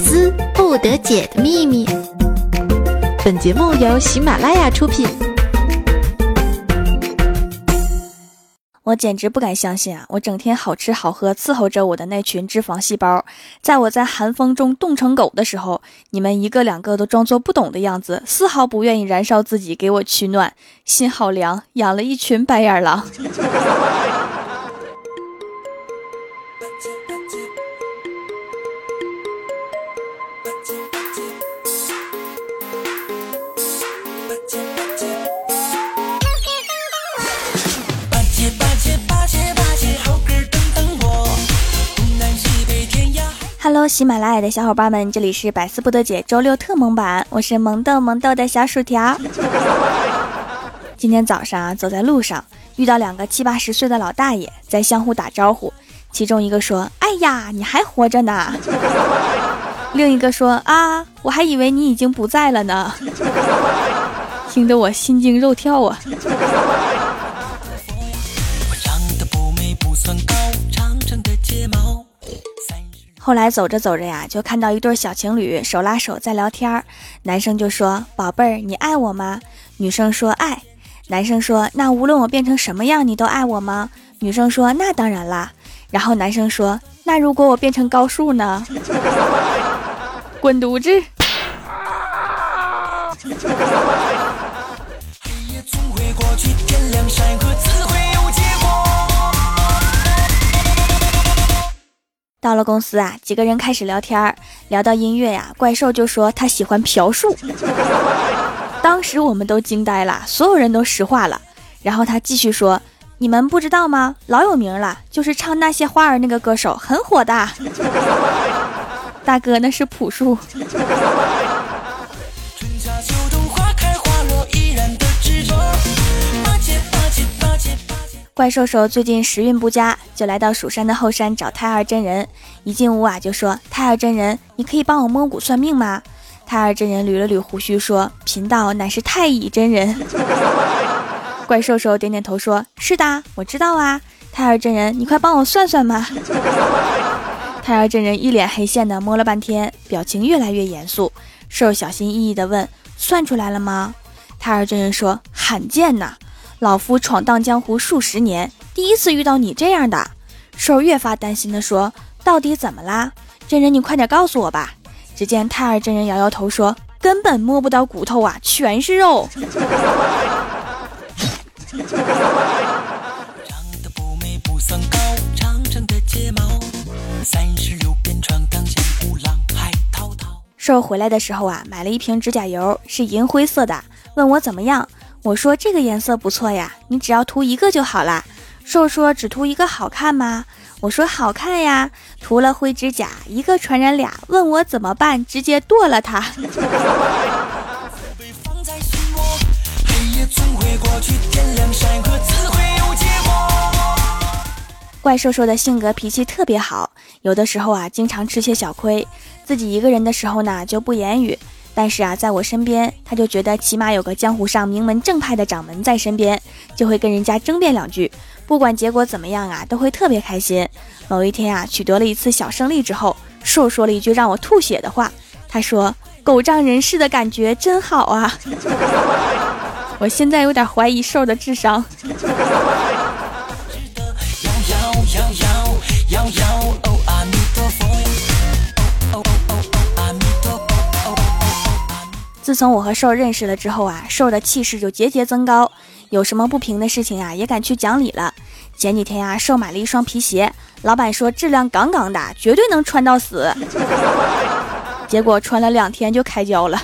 思不得解的秘密。本节目由喜马拉雅出品。我简直不敢相信啊！我整天好吃好喝伺候着我的那群脂肪细胞，在我在寒风中冻成狗的时候，你们一个两个都装作不懂的样子，丝毫不愿意燃烧自己给我取暖，心好凉，养了一群白眼狼。喜马拉雅的小伙伴们，这里是百思不得解周六特萌版，我是萌豆萌豆的小薯条。今天早上，走在路上，遇到两个七八十岁的老大爷在相互打招呼，其中一个说：“哎呀，你还活着呢。”另一个说：“啊，我还以为你已经不在了呢。” 听得我心惊肉跳啊。后来走着走着呀，就看到一对小情侣手拉手在聊天儿。男生就说：“宝贝儿，你爱我吗？”女生说：“爱。”男生说：“那无论我变成什么样，你都爱我吗？”女生说：“那当然啦。”然后男生说：“那如果我变成高数呢？” 滚犊子！到了公司啊，几个人开始聊天，聊到音乐呀，怪兽就说他喜欢朴树。当时我们都惊呆了，所有人都石化了。然后他继续说：“你们不知道吗？老有名了，就是唱那些花儿那个歌手，很火的。大哥，那是朴树。”怪兽兽最近时运不佳，就来到蜀山的后山找太二真人。一进屋啊，就说：“太二真人，你可以帮我摸骨算命吗？”太二真人捋了捋胡须，说：“贫道乃是太乙真人。” 怪兽兽点点头，说：“是的，我知道啊。”太二真人，你快帮我算算嘛！太二真人一脸黑线的摸了半天，表情越来越严肃。兽小心翼翼的问：“算出来了吗？”太二真人说：“罕见呐。”老夫闯荡江湖数十年，第一次遇到你这样的。兽越发担心地说：“到底怎么啦？真人，你快点告诉我吧。”只见太二真人摇摇头说：“根本摸不到骨头啊，全是肉。”兽回来的时候啊，买了一瓶指甲油，是银灰色的，问我怎么样。我说这个颜色不错呀，你只要涂一个就好啦。瘦说只涂一个好看吗？我说好看呀，涂了灰指甲，一个传染俩，问我怎么办？直接剁了它。怪兽兽的性格脾气特别好，有的时候啊，经常吃些小亏，自己一个人的时候呢，就不言语。但是啊，在我身边，他就觉得起码有个江湖上名门正派的掌门在身边，就会跟人家争辩两句，不管结果怎么样啊，都会特别开心。某一天啊，取得了一次小胜利之后，兽说了一句让我吐血的话，他说：“狗仗人势的感觉真好啊！” 我现在有点怀疑兽的智商。自从我和兽认识了之后啊，兽的气势就节节增高，有什么不平的事情啊，也敢去讲理了。前几天呀，兽买了一双皮鞋，老板说质量杠杠的，绝对能穿到死。结果穿了两天就开胶了。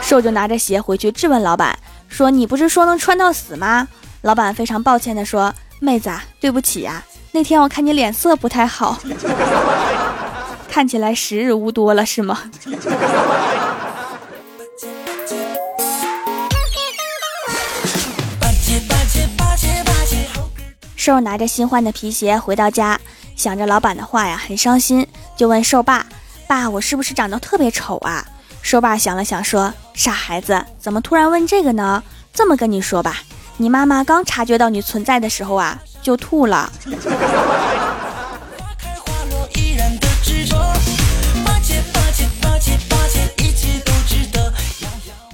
兽就拿着鞋回去质问老板，说：“你不是说能穿到死吗？”老板非常抱歉的说：“妹子，啊对不起呀，那天我看你脸色不太好，看起来时日无多了，是吗？”瘦拿着新换的皮鞋回到家，想着老板的话呀，很伤心，就问瘦爸：“爸，我是不是长得特别丑啊？”瘦爸想了想说：“傻孩子，怎么突然问这个呢？这么跟你说吧，你妈妈刚察觉到你存在的时候啊，就吐了。”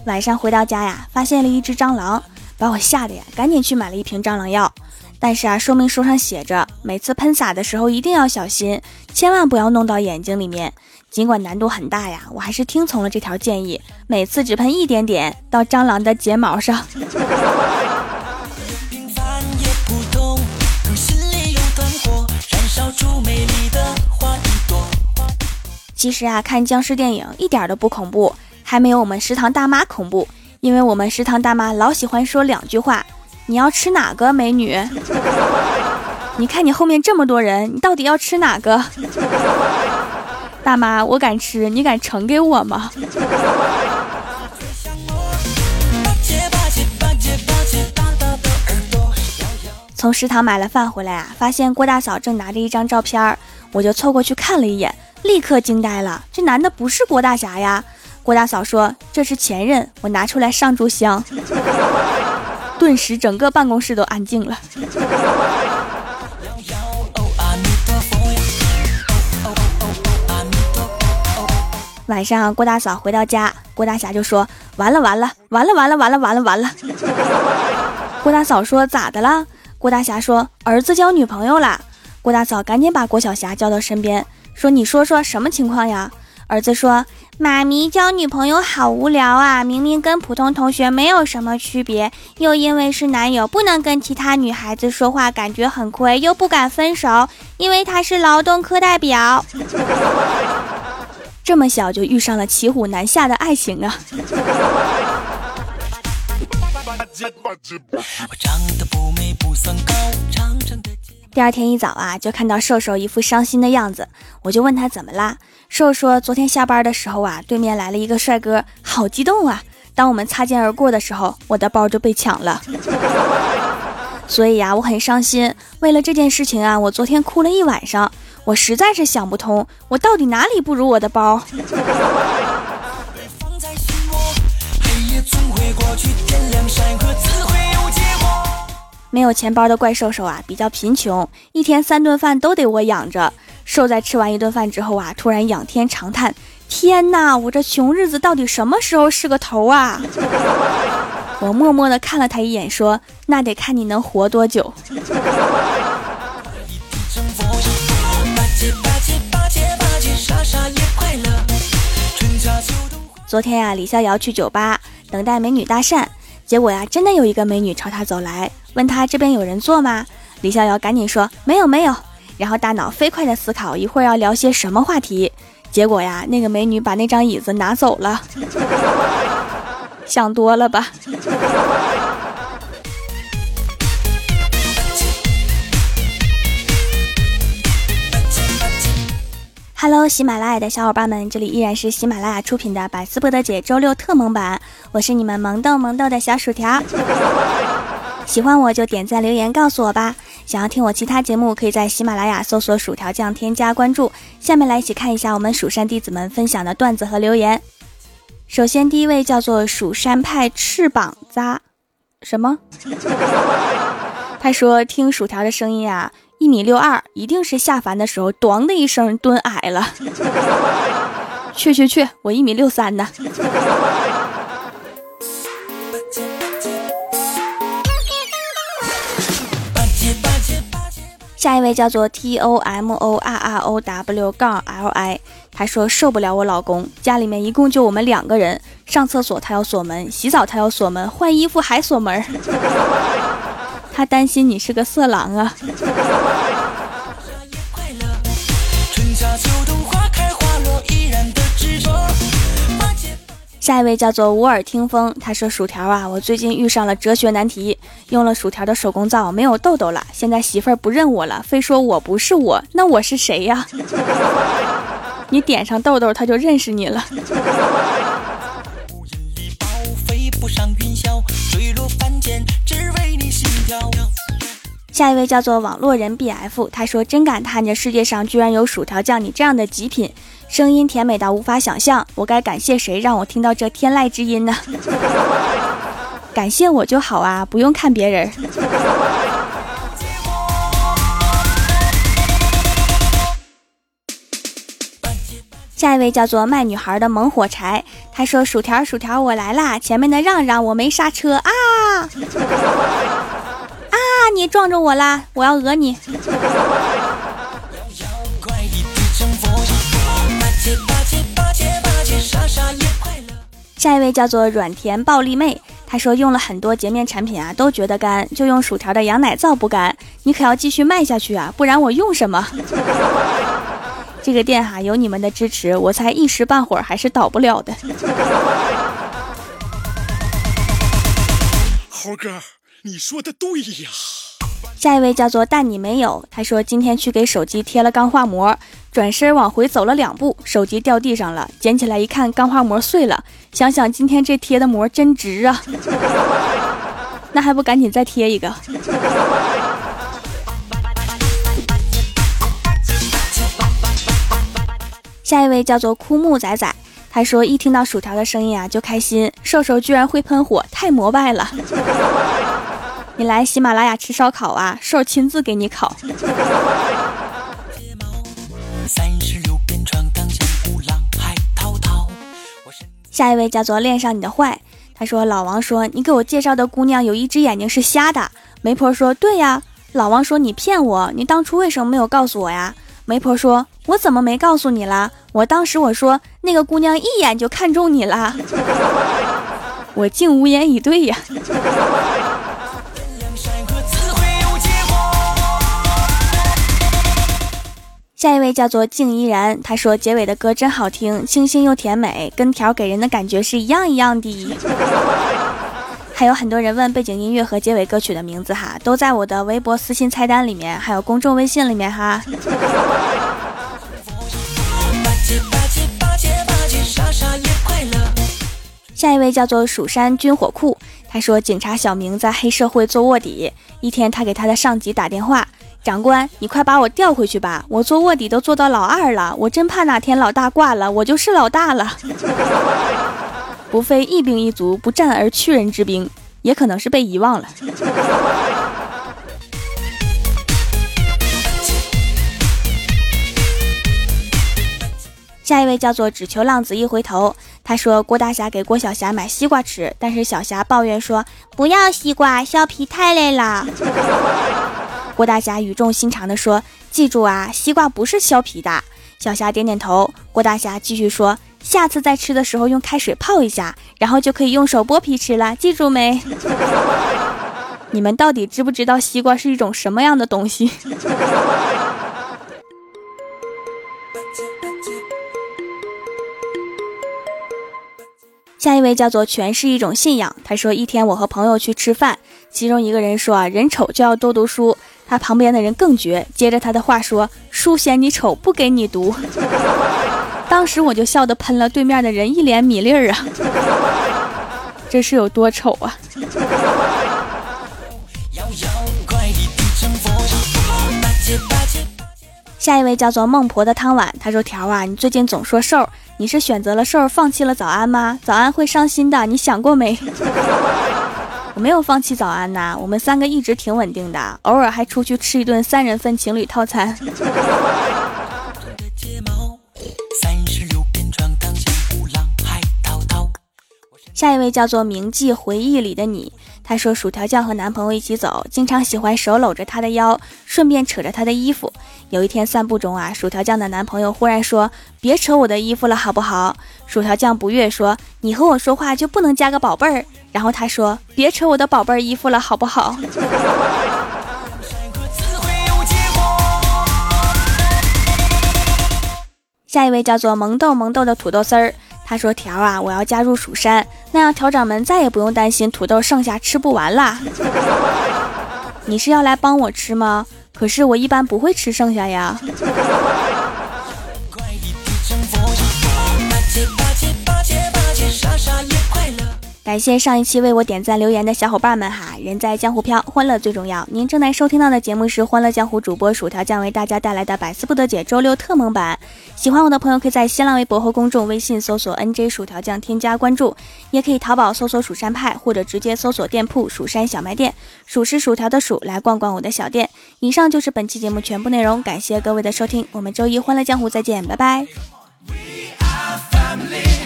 晚上回到家呀，发现了一只蟑螂，把我吓得呀，赶紧去买了一瓶蟑螂药。但是啊，说明书上写着，每次喷洒的时候一定要小心，千万不要弄到眼睛里面。尽管难度很大呀，我还是听从了这条建议，每次只喷一点点到蟑螂的睫毛上。其实啊，看僵尸电影一点都不恐怖，还没有我们食堂大妈恐怖，因为我们食堂大妈老喜欢说两句话。你要吃哪个美女？你看你后面这么多人，你到底要吃哪个？大妈，我敢吃，你敢盛给我吗？从食堂买了饭回来啊，发现郭大嫂正拿着一张照片，我就凑过去看了一眼，立刻惊呆了，这男的不是郭大侠呀！郭大嫂说这是前任，我拿出来上炷香。顿时，整个办公室都安静了。晚上，郭大嫂回到家，郭大侠就说：“完了完了完了完了完了完了完了。”郭大嫂说：“咋的了？”郭大侠说：“儿子交女朋友了。”郭大嫂赶紧把郭小霞叫到身边，说：“你说说什么情况呀？”儿子说。妈咪交女朋友好无聊啊！明明跟普通同学没有什么区别，又因为是男友不能跟其他女孩子说话，感觉很亏，又不敢分手，因为他是劳动课代表。这么小就遇上了骑虎难下的爱情啊！第二天一早啊，就看到瘦瘦一副伤心的样子，我就问他怎么啦？瘦说：“昨天下班的时候啊，对面来了一个帅哥，好激动啊！当我们擦肩而过的时候，我的包就被抢了。所以呀，我很伤心。为了这件事情啊，我昨天哭了一晚上。我实在是想不通，我到底哪里不如我的包？”没有钱包的怪兽兽啊，比较贫穷，一天三顿饭都得我养着。兽在吃完一顿饭之后啊，突然仰天长叹：“天哪，我这穷日子到底什么时候是个头啊？” 我默默的看了他一眼，说：“那得看你能活多久。”昨天呀，李逍遥去酒吧等待美女搭讪，结果呀，真的有一个美女朝他走来，问他这边有人坐吗？李逍遥赶紧说：“没有，没有。”然后大脑飞快的思考一会儿要聊些什么话题，结果呀，那个美女把那张椅子拿走了，想多了吧。Hello，喜马拉雅的小伙伴们，这里依然是喜马拉雅出品的百思不得解周六特萌版，我是你们萌逗萌逗的小薯条。喜欢我就点赞留言告诉我吧。想要听我其他节目，可以在喜马拉雅搜索“薯条酱”添加关注。下面来一起看一下我们蜀山弟子们分享的段子和留言。首先，第一位叫做蜀山派翅膀扎，什么？他说听薯条的声音啊，一米六二，一定是下凡的时候，咣的一声蹲矮了。去去去，我一米六三呢。下一位叫做 T O M O R R O W 杠 L I，他说受不了我老公，家里面一共就我们两个人，上厕所他要锁门，洗澡他要锁门，换衣服还锁门，他担心你是个色狼啊。下一位叫做无耳听风，他说：“薯条啊，我最近遇上了哲学难题，用了薯条的手工皂没有痘痘了，现在媳妇儿不认我了，非说我不是我，那我是谁呀？你点上痘痘，他就认识你了。”下一位叫做网络人 B F，他说：“真感叹，这世界上居然有薯条酱你这样的极品。”声音甜美到无法想象，我该感谢谁让我听到这天籁之音呢？感谢我就好啊，不用看别人。下一位叫做卖女孩的猛火柴，他说：“薯条薯条，我来啦！前面的让让，我没刹车啊！啊，你撞着我啦！我要讹你。”下一位叫做软甜暴力妹，她说用了很多洁面产品啊，都觉得干，就用薯条的羊奶皂不干。你可要继续卖下去啊，不然我用什么？这个店哈有你们的支持，我才一时半会儿还是倒不了的。猴哥，你说的对呀。下一位叫做但你没有，他说今天去给手机贴了钢化膜，转身往回走了两步，手机掉地上了，捡起来一看，钢化膜碎了。想想今天这贴的膜真值啊，那还不赶紧再贴一个？下一位叫做枯木仔仔，他说一听到薯条的声音啊就开心，瘦瘦居然会喷火，太膜拜了。你来喜马拉雅吃烧烤啊？瘦亲自给你烤。下一位叫做恋上你的坏，他说老王说你给我介绍的姑娘有一只眼睛是瞎的。媒婆说对呀。老王说你骗我，你当初为什么没有告诉我呀？媒婆说我怎么没告诉你啦？我当时我说那个姑娘一眼就看中你啦，我竟无言以对呀。下一位叫做静怡然，他说结尾的歌真好听，清新又甜美，跟条给人的感觉是一样一样的。还有很多人问背景音乐和结尾歌曲的名字哈，都在我的微博私信菜单里面，还有公众微信里面哈。下一位叫做蜀山军火库，他说警察小明在黑社会做卧底，一天他给他的上级打电话。长官，你快把我调回去吧！我做卧底都做到老二了，我真怕哪天老大挂了，我就是老大了。不费一兵一卒，不战而屈人之兵，也可能是被遗忘了。下一位叫做只求浪子一回头，他说郭大侠给郭小霞买西瓜吃，但是小霞抱怨说不要西瓜，削皮太累了。郭大侠语重心长地说：“记住啊，西瓜不是削皮的。”小霞点点头。郭大侠继续说：“下次再吃的时候用开水泡一下，然后就可以用手剥皮吃了。记住没？” 你们到底知不知道西瓜是一种什么样的东西？下一位叫做全是一种信仰。他说：“一天我和朋友去吃饭，其中一个人说啊，人丑就要多读书。”他旁边的人更绝，接着他的话说：“书嫌你丑，不给你读。”当时我就笑得喷了对面的人一脸米粒儿啊！这是有多丑啊！下一位叫做孟婆的汤碗，他说：“条啊，你最近总说瘦，你是选择了瘦放弃了早安吗？早安会伤心的，你想过没？” 我没有放弃早安呐，我们三个一直挺稳定的，偶尔还出去吃一顿三人份情侣套餐。下一位叫做铭记回忆里的你，他说薯条酱和男朋友一起走，经常喜欢手搂着他的腰，顺便扯着他的衣服。有一天散步中啊，薯条酱的男朋友忽然说：“别扯我的衣服了，好不好？”薯条酱不悦说：“你和我说话就不能加个宝贝儿？”然后他说：“别扯我的宝贝儿衣服了，好不好？” 下一位叫做萌豆萌豆的土豆丝儿。他说：“条啊，我要加入蜀山，那样条掌门再也不用担心土豆剩下吃不完啦。你是要来帮我吃吗？可是我一般不会吃剩下呀。”感谢上一期为我点赞留言的小伙伴们哈，人在江湖飘，欢乐最重要。您正在收听到的节目是《欢乐江湖》主播薯条酱为大家带来的百思不得解周六特蒙版。喜欢我的朋友可以在新浪微博和公众微信搜索 “nj 薯条酱”添加关注，也可以淘宝搜索“蜀山派”或者直接搜索店铺“蜀山小卖店”，薯是薯条的薯，来逛逛我的小店。以上就是本期节目全部内容，感谢各位的收听，我们周一《欢乐江湖》再见，拜拜。We are family.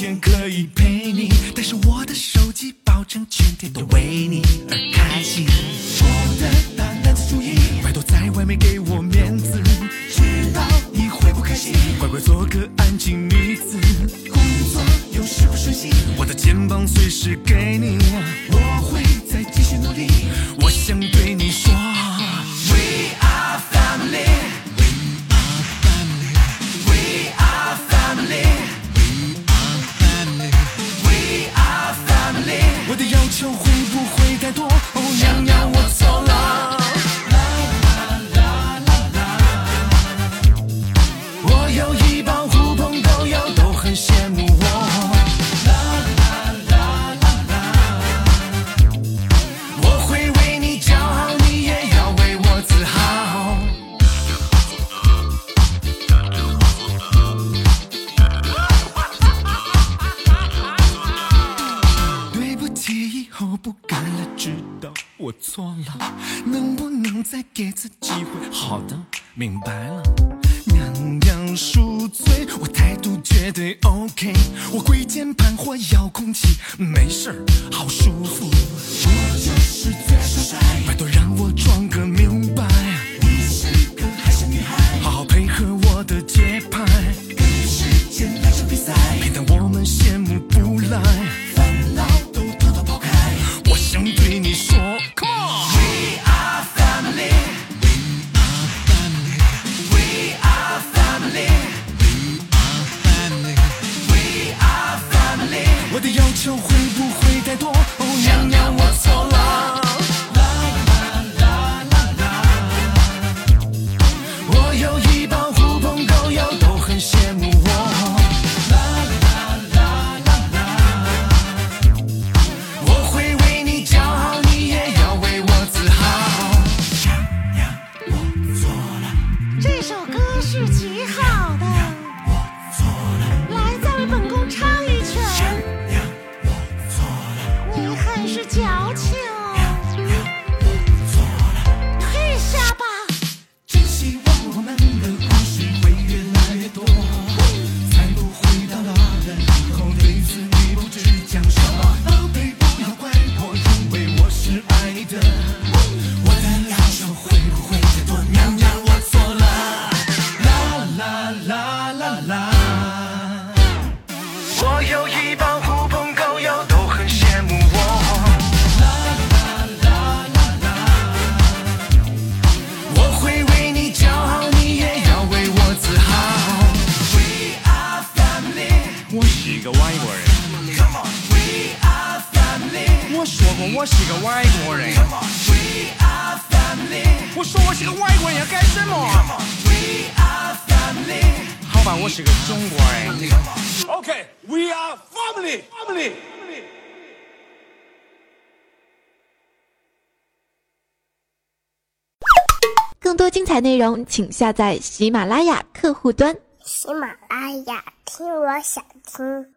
天可以陪你但是我的心明白了，娘娘恕罪，我态度绝对 OK，我跪键盘或遥控器，没事儿，好舒服，我就是最帅，拜托让我装个。我是个外国人。我说我是个外国人，要干什么？好吧，我是个中国人。OK，We are family, family.。更多精彩内容，请下载喜马拉雅客户端。喜马拉雅，听我想听。